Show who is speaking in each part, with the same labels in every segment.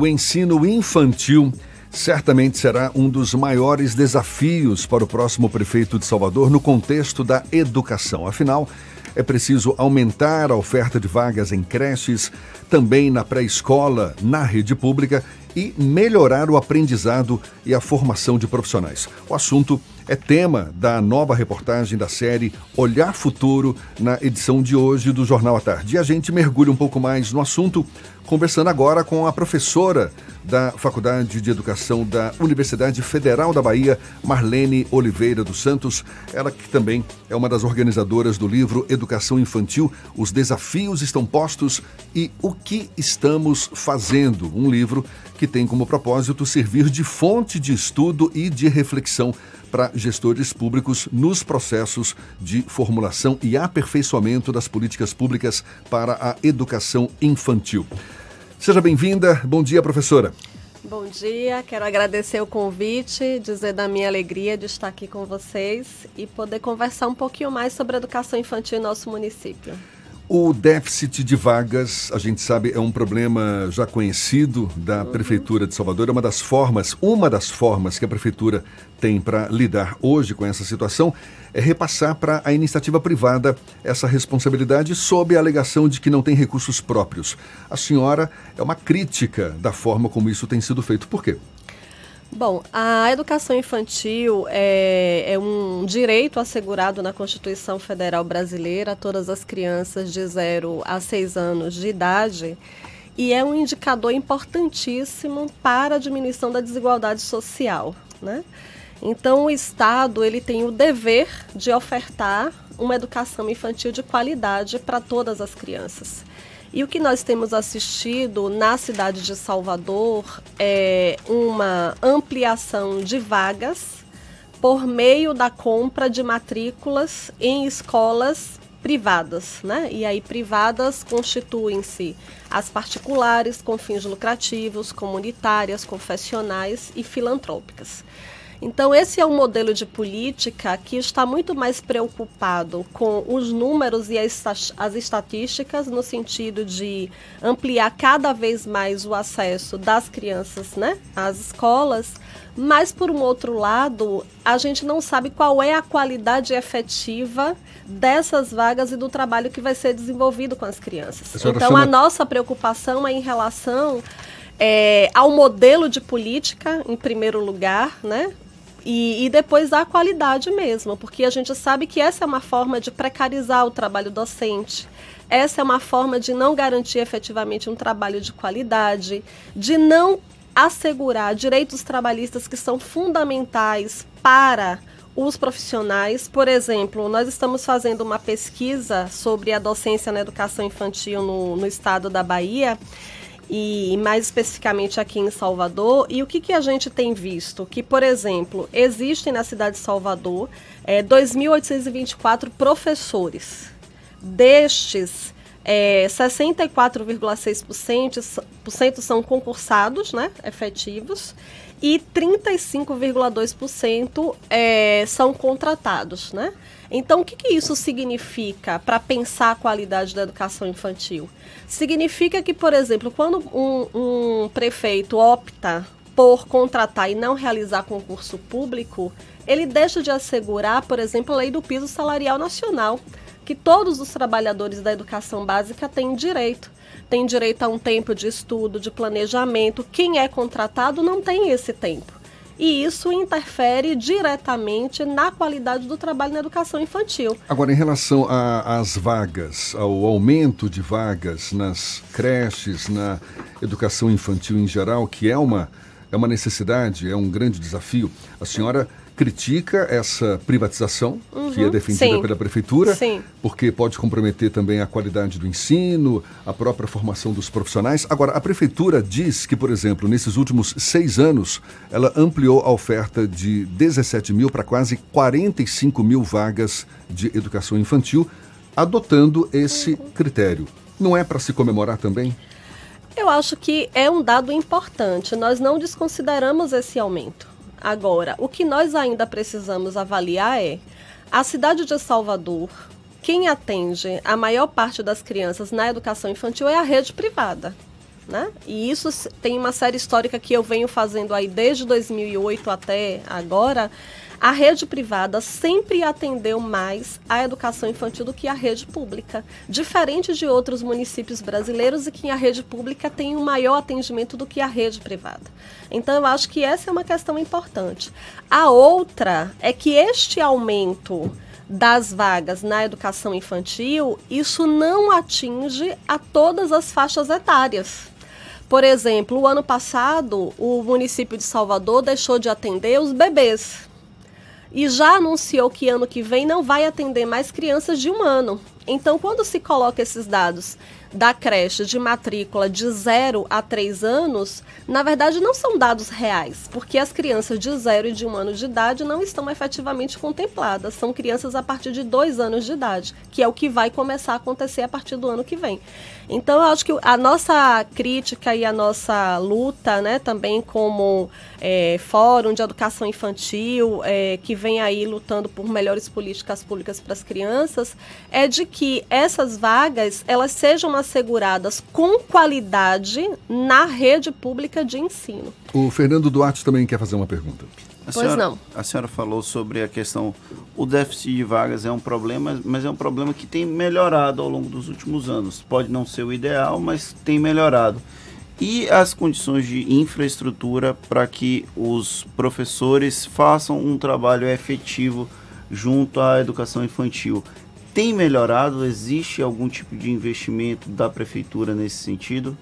Speaker 1: O ensino infantil certamente será um dos maiores desafios para o próximo prefeito de Salvador no contexto da educação. Afinal, é preciso aumentar a oferta de vagas em creches, também na pré-escola, na rede pública e melhorar o aprendizado e a formação de profissionais. O assunto é tema da nova reportagem da série Olhar Futuro na edição de hoje do Jornal à Tarde. E a gente mergulha um pouco mais no assunto, conversando agora com a professora da Faculdade de Educação da Universidade Federal da Bahia, Marlene Oliveira dos Santos. Ela que também é uma das organizadoras do livro Educação Infantil: Os Desafios Estão Postos e o que Estamos Fazendo. Um livro que tem como propósito servir de fonte de estudo e de reflexão para gestores públicos nos processos de formulação e aperfeiçoamento das políticas públicas para a educação infantil. Seja bem-vinda. Bom dia, professora.
Speaker 2: Bom dia, quero agradecer o convite, dizer da minha alegria de estar aqui com vocês e poder conversar um pouquinho mais sobre a educação infantil em nosso município.
Speaker 1: O déficit de vagas, a gente sabe, é um problema já conhecido da uhum. Prefeitura de Salvador. É uma das formas, uma das formas que a Prefeitura tem para lidar hoje com essa situação é repassar para a iniciativa privada essa responsabilidade sob a alegação de que não tem recursos próprios. A senhora é uma crítica da forma como isso tem sido feito. Por quê?
Speaker 2: Bom, a educação infantil é, é, um direito assegurado na Constituição Federal Brasileira a todas as crianças de 0 a 6 anos de idade e é um indicador importantíssimo para a diminuição da desigualdade social, né? Então, o Estado ele tem o dever de ofertar uma educação infantil de qualidade para todas as crianças. E o que nós temos assistido na cidade de Salvador é uma ampliação de vagas por meio da compra de matrículas em escolas privadas, né? E aí privadas constituem-se as particulares com fins lucrativos, comunitárias, confessionais e filantrópicas. Então, esse é um modelo de política que está muito mais preocupado com os números e as, as estatísticas, no sentido de ampliar cada vez mais o acesso das crianças né, às escolas. Mas, por um outro lado, a gente não sabe qual é a qualidade efetiva dessas vagas e do trabalho que vai ser desenvolvido com as crianças. Então, chama... a nossa preocupação é em relação é, ao modelo de política, em primeiro lugar, né? E, e, depois a qualidade mesmo, porque a gente sabe que essa é uma forma de precarizar o trabalho docente. Essa é uma forma de não garantir efetivamente um trabalho de qualidade, de não assegurar direitos trabalhistas que são fundamentais para os profissionais. Por exemplo, nós estamos fazendo uma pesquisa sobre a docência na educação infantil no, no estado da Bahia e mais especificamente aqui em Salvador. E o que, que a gente tem visto? Que, por exemplo, existem na cidade de Salvador é, 2.824 professores. Destes, é, 64,6% são concursados, né, efetivos, e 35,2% é, são contratados, né? Então, o que, que isso significa para pensar a qualidade da educação infantil? Significa que, por exemplo, quando um, um prefeito opta por contratar e não realizar concurso público, ele deixa de assegurar, por exemplo, a lei do piso salarial nacional, que todos os trabalhadores da educação básica têm direito. Tem direito a um tempo de estudo, de planejamento. Quem é contratado não tem esse tempo e isso interfere diretamente na qualidade do trabalho na educação infantil.
Speaker 1: Agora, em relação às vagas, ao aumento de vagas nas creches, na educação infantil em geral, que é uma, é uma necessidade, é um grande desafio, a senhora critica essa privatização uhum, que é defendida sim, pela prefeitura, sim. porque pode comprometer também a qualidade do ensino, a própria formação dos profissionais. Agora, a prefeitura diz que, por exemplo, nesses últimos seis anos, ela ampliou a oferta de 17 mil para quase 45 mil vagas de educação infantil, adotando esse uhum. critério. Não é para se comemorar também?
Speaker 2: Eu acho que é um dado importante. Nós não desconsideramos esse aumento. Agora, o que nós ainda precisamos avaliar é a cidade de Salvador. Quem atende a maior parte das crianças na educação infantil é a rede privada. Né? E isso tem uma série histórica que eu venho fazendo aí desde 2008 até agora. A rede privada sempre atendeu mais a educação infantil do que a rede pública, diferente de outros municípios brasileiros e que a rede pública tem um maior atendimento do que a rede privada. Então, eu acho que essa é uma questão importante. A outra é que este aumento das vagas na educação infantil, isso não atinge a todas as faixas etárias. Por exemplo, o ano passado, o município de Salvador deixou de atender os bebês. E já anunciou que ano que vem não vai atender mais crianças de um ano. Então, quando se coloca esses dados da creche de matrícula de 0 a 3 anos, na verdade não são dados reais, porque as crianças de 0 e de 1 um ano de idade não estão efetivamente contempladas. São crianças a partir de 2 anos de idade, que é o que vai começar a acontecer a partir do ano que vem. Então, eu acho que a nossa crítica e a nossa luta, né, também como é, Fórum de Educação Infantil, é, que vem aí lutando por melhores políticas públicas para as crianças, é de que essas vagas elas sejam asseguradas com qualidade na rede pública de ensino.
Speaker 1: O Fernando Duarte também quer fazer uma pergunta.
Speaker 3: A pois senhora, não. A senhora falou sobre a questão, o déficit de vagas é um problema, mas é um problema que tem melhorado ao longo dos últimos anos. Pode não ser o ideal, mas tem melhorado. E as condições de infraestrutura para que os professores façam um trabalho efetivo junto à educação infantil tem melhorado? Existe algum tipo de investimento da prefeitura nesse sentido?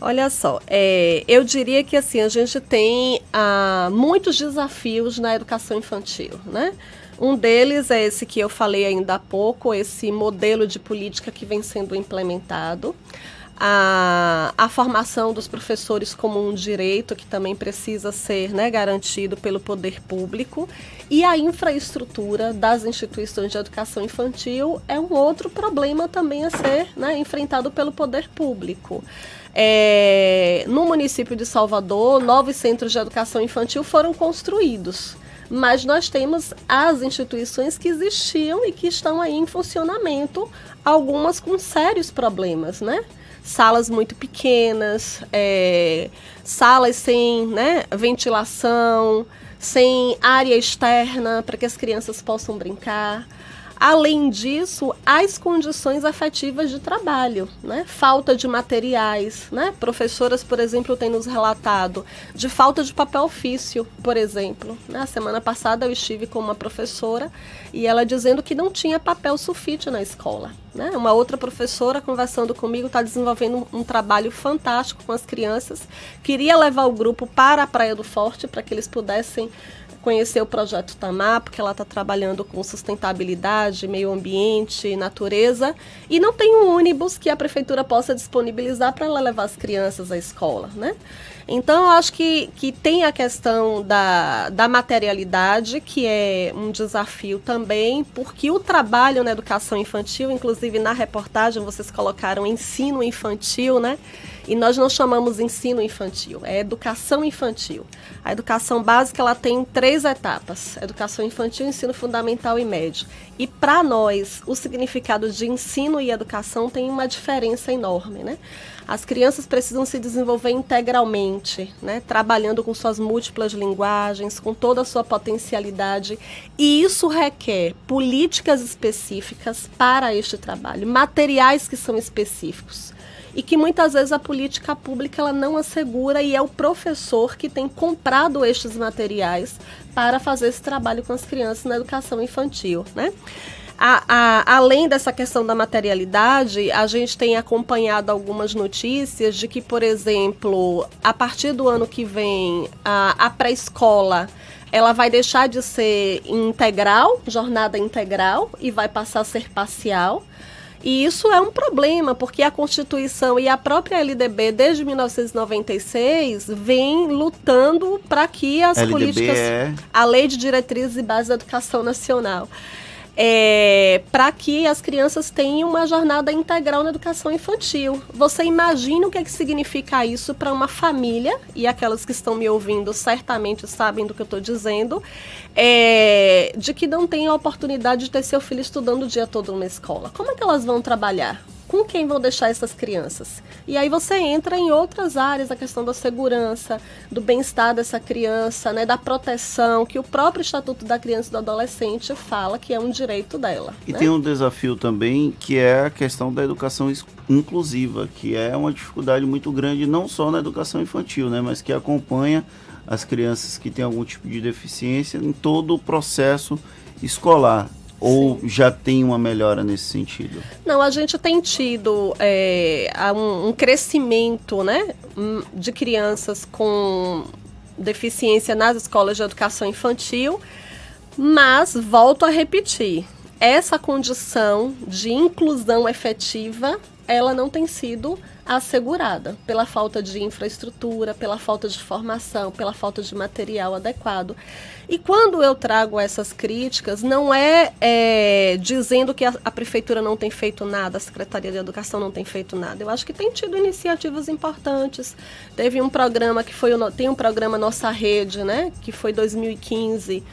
Speaker 2: Olha só, é, eu diria que assim a gente tem ah, muitos desafios na educação infantil, né? Um deles é esse que eu falei ainda há pouco, esse modelo de política que vem sendo implementado a, a formação dos professores como um direito que também precisa ser né, garantido pelo poder público e a infraestrutura das instituições de educação infantil é um outro problema também a ser né, enfrentado pelo poder público. É, no município de Salvador, novos centros de educação infantil foram construídos mas nós temos as instituições que existiam e que estão aí em funcionamento, algumas com sérios problemas, né? Salas muito pequenas, é, salas sem né, ventilação, sem área externa para que as crianças possam brincar. Além disso, as condições afetivas de trabalho, né? Falta de materiais, né? Professoras, por exemplo, têm nos relatado de falta de papel ofício, por exemplo. Né? A semana passada eu estive com uma professora e ela dizendo que não tinha papel sulfite na escola. Né? Uma outra professora conversando comigo está desenvolvendo um, um, trabalho fantástico com as crianças. Queria levar o grupo para a Praia do Forte para que eles pudessem conhecer o projeto Tamar, porque ela está trabalhando com sustentabilidade, meio ambiente, natureza, e não tem um ônibus que a prefeitura possa disponibilizar para ela levar as crianças à escola, né? Então, eu acho que, que tem a questão da, da materialidade, que é um desafio também, porque o trabalho na educação infantil, inclusive na reportagem vocês colocaram ensino infantil, né? E nós não chamamos ensino infantil, é educação infantil. A educação básica ela tem três etapas: educação infantil, ensino fundamental e médio. E para nós, o significado de ensino e educação tem uma diferença enorme, né? As crianças precisam se desenvolver integralmente, né? trabalhando com suas múltiplas linguagens, com toda a sua potencialidade. E isso requer políticas específicas para este trabalho, materiais que são específicos e que muitas vezes a política pública ela não assegura e é o professor que tem comprado estes materiais para fazer esse trabalho com as crianças na educação infantil, né? A, a, além dessa questão da materialidade, a gente tem acompanhado algumas notícias de que, por exemplo, a partir do ano que vem, a, a pré-escola ela vai deixar de ser integral, jornada integral, e vai passar a ser parcial. E isso é um problema, porque a Constituição e a própria LDB, desde 1996, vem lutando para que as
Speaker 3: LDB
Speaker 2: políticas.
Speaker 3: É...
Speaker 2: A Lei de Diretrizes e Bases da Educação Nacional é, para que as crianças tenham uma jornada integral na educação infantil. Você imagina o que, é que significa isso para uma família, e aquelas que estão me ouvindo certamente sabem do que eu estou dizendo, é, de que não tem a oportunidade de ter seu filho estudando o dia todo numa escola. Como é que elas vão trabalhar? Com quem vão deixar essas crianças? E aí você entra em outras áreas, a questão da segurança, do bem-estar dessa criança, né, da proteção, que o próprio Estatuto da Criança e do Adolescente fala que é um direito dela.
Speaker 3: E
Speaker 2: né?
Speaker 3: tem um desafio também que é a questão da educação inclusiva, que é uma dificuldade muito grande não só na educação infantil, né, mas que acompanha as crianças que têm algum tipo de deficiência em todo o processo escolar. Ou Sim. já tem uma melhora nesse sentido?
Speaker 2: Não, a gente tem tido é, um, um crescimento né, hum, de crianças com deficiência nas escolas de educação infantil, mas volto a repetir, essa condição de inclusão efetiva, ela não tem sido assegurada pela falta de infraestrutura, pela falta de formação, pela falta de material adequado. E quando eu trago essas críticas, não é, é dizendo que a, a, prefeitura não tem feito nada, a Secretaria de Educação não tem feito nada. Eu acho que tem tido iniciativas importantes. Teve um programa que foi o, tem um programa Nossa Rede, né, que foi 2015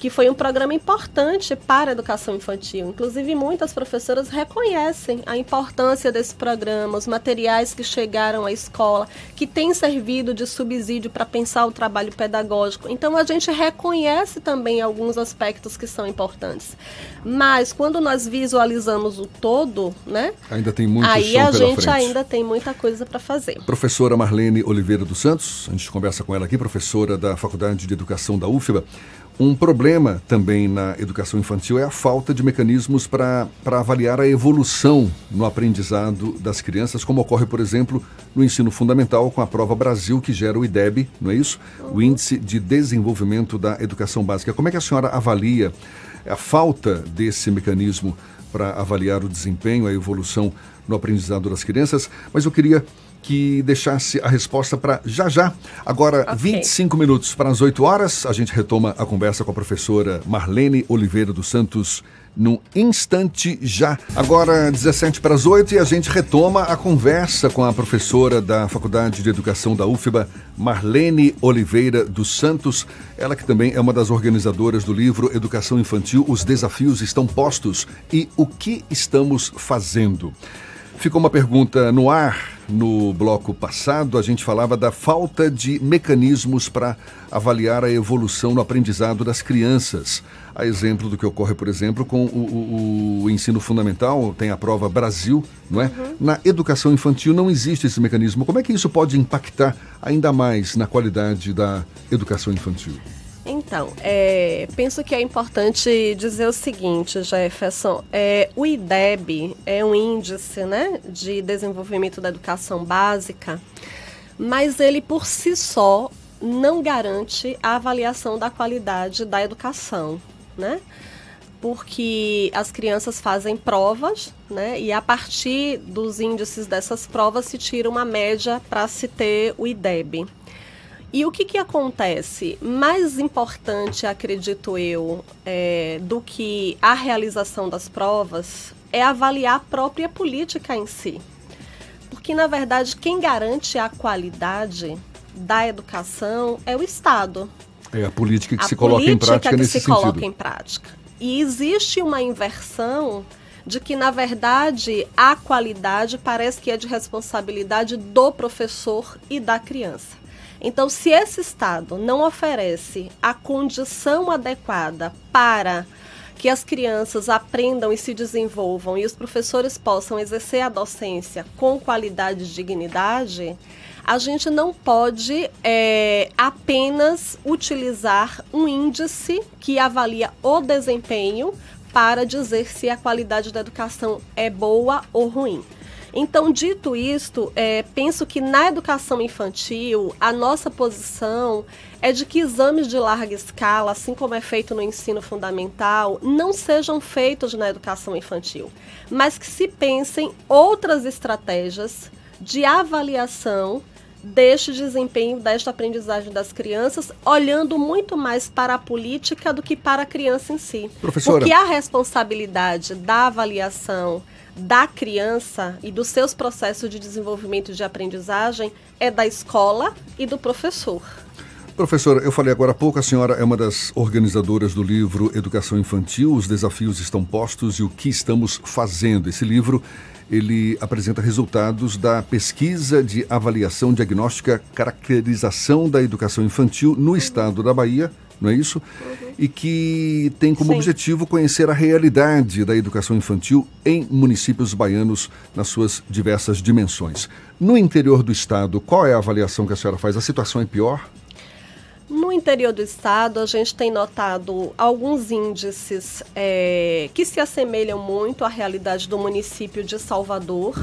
Speaker 2: que foi um programa importante para a educação infantil. Inclusive, muitas professoras reconhecem a importância desse programa, os materiais que chegaram à escola, que têm servido de subsídio para pensar o trabalho pedagógico. Então, a gente reconhece também alguns aspectos que são importantes. Mas, quando nós visualizamos o todo, né?
Speaker 1: Ainda tem muito
Speaker 2: Aí a gente frente. ainda tem muita coisa para fazer.
Speaker 1: Professora Marlene Oliveira dos Santos, a gente conversa com ela aqui, professora da Faculdade de Educação da UFBA. Um problema também na educação infantil é a falta de mecanismos para avaliar a evolução no aprendizado das crianças, como ocorre, por exemplo, no ensino fundamental com a prova Brasil, que gera o IDEB, não é isso? O Índice de Desenvolvimento da Educação Básica. Como é que a senhora avalia a falta desse mecanismo para avaliar o desempenho, a evolução no aprendizado das crianças? Mas eu queria que deixasse a resposta para já já. Agora, okay. 25 minutos para as 8 horas, a gente retoma a conversa com a professora Marlene Oliveira dos Santos num instante já. Agora, 17 para as 8 e a gente retoma a conversa com a professora da Faculdade de Educação da UFBA, Marlene Oliveira dos Santos. Ela que também é uma das organizadoras do livro Educação Infantil, Os Desafios Estão Postos e o que estamos fazendo. Ficou uma pergunta no ar. No bloco passado, a gente falava da falta de mecanismos para avaliar a evolução no aprendizado das crianças. A exemplo do que ocorre, por exemplo, com o, o, o ensino fundamental, tem a prova Brasil, não é? Uhum. Na educação infantil não existe esse mecanismo. Como é que isso pode impactar ainda mais na qualidade da educação infantil?
Speaker 2: Então, é, penso que é importante dizer o seguinte, Jefferson. É, o IDEB é um índice né, de desenvolvimento da educação básica, mas ele por si só não garante a avaliação da qualidade da educação, né? Porque as crianças fazem provas, né? E a partir dos índices dessas provas se tira uma média para se ter o IDEB. E o que, que acontece? Mais importante, acredito eu, é, do que a realização das provas é avaliar a própria política em si. Porque, na verdade, quem garante a qualidade da educação é o Estado.
Speaker 1: É a política que a se coloca em prática nesse
Speaker 2: sentido. que se coloca em prática. E existe uma inversão de que, na verdade, a qualidade parece que é de responsabilidade do professor e da criança. Então, se esse Estado não oferece a condição adequada para que as crianças aprendam e se desenvolvam e os professores possam exercer a docência com qualidade e dignidade, a gente não pode é, apenas utilizar um índice que avalia o desempenho para dizer se a qualidade da educação é boa ou ruim. Então, dito isto, é, penso que na educação infantil, a nossa posição é de que exames de larga escala, assim como é feito no ensino fundamental, não sejam feitos na educação infantil, mas que se pensem outras estratégias de avaliação deste desempenho, desta aprendizagem das crianças, olhando muito mais para a política do que para a criança em si.
Speaker 1: Professora.
Speaker 2: Porque a responsabilidade da avaliação da criança e dos seus processos de desenvolvimento de aprendizagem é da escola e do professor.
Speaker 1: Professora, eu falei agora há pouco, a senhora é uma das organizadoras do livro Educação Infantil, os desafios estão postos e o que estamos fazendo. Esse livro, ele apresenta resultados da pesquisa de avaliação diagnóstica caracterização da educação infantil no estado da Bahia, não é isso? Uhum. E que tem como Sim. objetivo conhecer a realidade da educação infantil em municípios baianos nas suas diversas dimensões. No interior do estado, qual é a avaliação que a senhora faz? A situação é pior?
Speaker 2: No interior do estado, a gente tem notado alguns índices é, que se assemelham muito à realidade do município de Salvador.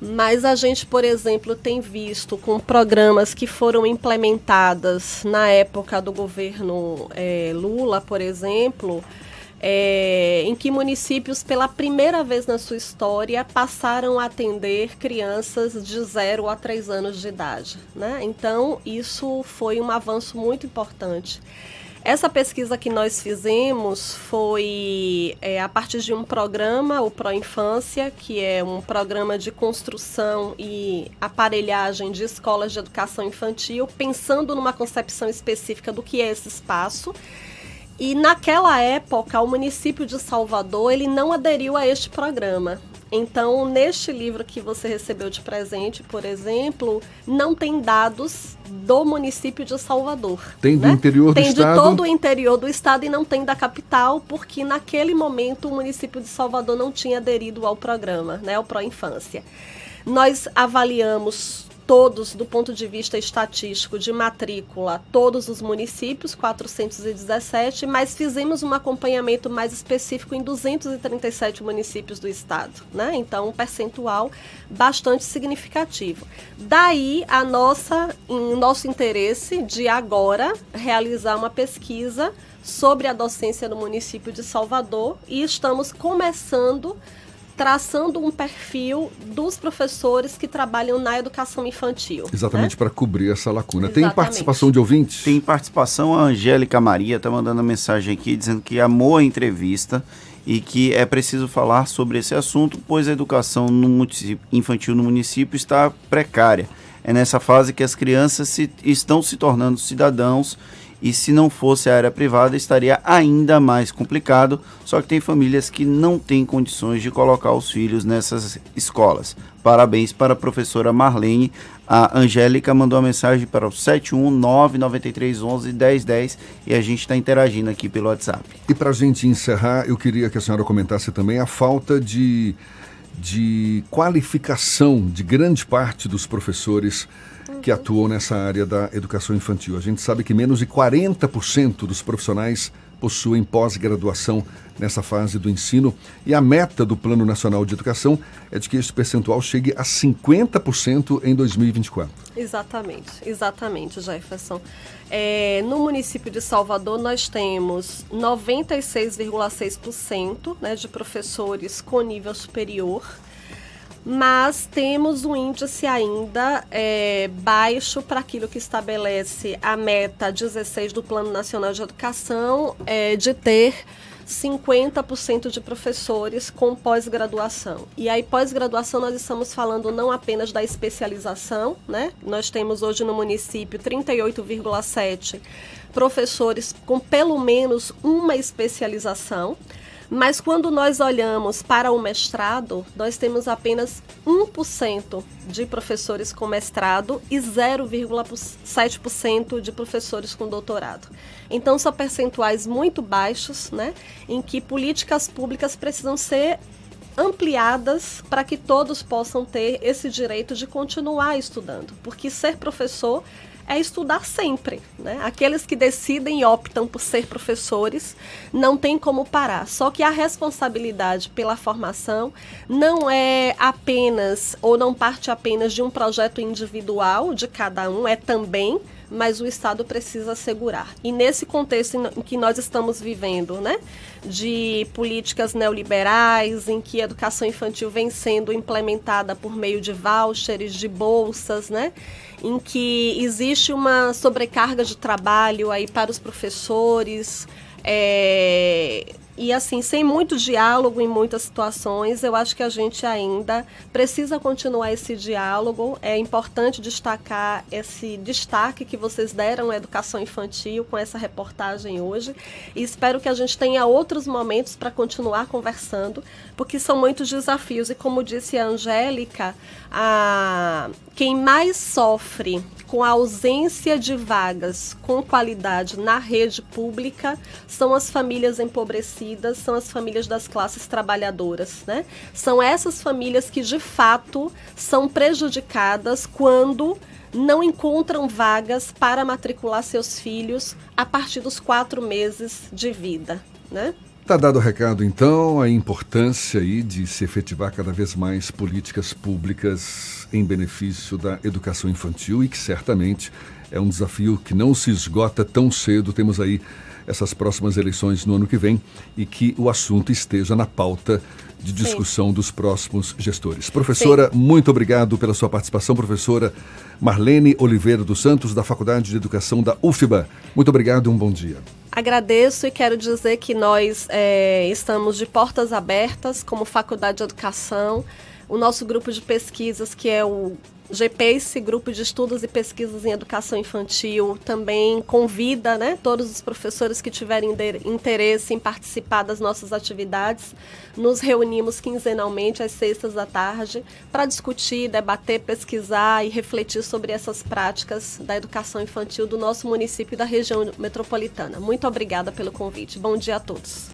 Speaker 2: Mas a gente, por exemplo, tem visto com programas que foram implementadas na época do governo é, Lula, por exemplo, é, em que municípios, pela primeira vez na sua história, passaram a atender crianças de 0 a 3 anos de idade. Né? Então, isso foi um avanço muito importante. Essa pesquisa que nós fizemos foi é, a partir de um programa, o Pro Infância, que é um programa de construção e aparelhagem de escolas de educação infantil, pensando numa concepção específica do que é esse espaço e naquela época, o município de Salvador ele não aderiu a este programa. Então, neste livro que você recebeu de presente, por exemplo, não tem dados do município de Salvador.
Speaker 1: Tem do né? interior
Speaker 2: tem
Speaker 1: do estado?
Speaker 2: Tem de todo o interior do estado e não tem da capital, porque naquele momento o município de Salvador não tinha aderido ao programa, né, ao Pro Infância. Nós avaliamos todos, do ponto de vista estatístico de matrícula, todos os municípios, 417, mas fizemos um acompanhamento mais específico em 237 municípios do estado, né? Então, um percentual bastante significativo. Daí a nossa, nosso interesse de agora realizar uma pesquisa sobre a docência no município de Salvador e estamos começando traçando um perfil dos professores que trabalham na educação infantil.
Speaker 1: Exatamente né? para cobrir essa lacuna. Exatamente. Tem participação de ouvintes?
Speaker 3: Tem participação. A Angélica Maria está mandando mensagem aqui dizendo que amou a entrevista e que é preciso falar sobre esse assunto, pois a educação no infantil no município está precária. É nessa fase que as crianças se, estão se tornando cidadãos e se não fosse a área privada estaria ainda mais complicado. Só que tem famílias que não têm condições de colocar os filhos nessas escolas. Parabéns para a professora Marlene. A Angélica mandou uma mensagem para o 71993111010 e a gente está interagindo aqui pelo WhatsApp.
Speaker 1: E para a gente encerrar, eu queria que a senhora comentasse também a falta de, de qualificação de grande parte dos professores que atuam nessa área da educação infantil. A gente sabe que menos de 40% dos profissionais possuem pós-graduação nessa fase do ensino e a meta do Plano Nacional de Educação é de que esse percentual chegue a 50% em 2024.
Speaker 2: Exatamente, exatamente, Jefferson. É, no município de Salvador, nós temos 96,6% né, de professores com nível superior mas temos um índice ainda é, baixo para aquilo que estabelece a meta 16 do Plano Nacional de Educação é, de ter 50% de professores com pós-graduação. E aí, pós-graduação, nós estamos falando não apenas da especialização, né? Nós temos hoje no município 38,7 professores com pelo menos uma especialização. Mas quando nós olhamos para o mestrado, nós temos apenas 1% de professores com mestrado e 0,7% de professores com doutorado. Então são percentuais muito baixos, né, em que políticas públicas precisam ser ampliadas para que todos possam ter esse direito de continuar estudando, porque ser professor é estudar sempre. Né? Aqueles que decidem e optam por ser professores não tem como parar. Só que a responsabilidade pela formação não é apenas ou não parte apenas de um projeto individual de cada um, é também mas o Estado precisa assegurar. E nesse contexto em que nós estamos vivendo, né, de políticas neoliberais, em que a educação infantil vem sendo implementada por meio de vouchers, de bolsas, né, em que existe uma sobrecarga de trabalho aí para os professores, é, E assim, sem muito diálogo em muitas situações, eu acho que a gente ainda precisa continuar esse diálogo. É importante destacar esse destaque que vocês deram à educação infantil com essa reportagem hoje. E espero que a gente tenha outros momentos para continuar conversando, porque são muitos desafios. E como disse a Angélica, a... quem mais sofre com a ausência de vagas com qualidade na rede pública são as famílias empobrecidas, são as famílias das classes trabalhadoras, né? São essas famílias que de fato são prejudicadas quando não encontram vagas para matricular seus filhos a partir dos quatro meses de vida, né?
Speaker 1: Está dado o recado, então, a importância aí de se efetivar cada vez mais políticas públicas em benefício da educação infantil e que certamente é um desafio que não se esgota tão cedo. Temos aí essas próximas eleições no ano que vem e que o assunto esteja na pauta de discussão Sim. dos próximos gestores. Professora, Sim. muito obrigado pela sua participação, professora Marlene Oliveira dos Santos, da Faculdade de Educação da UFBA. Muito obrigado e um bom dia.
Speaker 2: Agradeço e quero dizer que nós é, estamos de portas abertas como Faculdade de Educação. O nosso grupo de pesquisas, que é o GPACE, Grupo de Estudos e Pesquisas em Educação Infantil, também convida né, todos os professores que tiverem interesse em participar das nossas atividades. Nos reunimos quinzenalmente às sextas da tarde para discutir, debater, pesquisar e refletir sobre essas práticas da educação infantil do nosso município e da região metropolitana. Muito obrigada pelo convite. Bom dia a todos.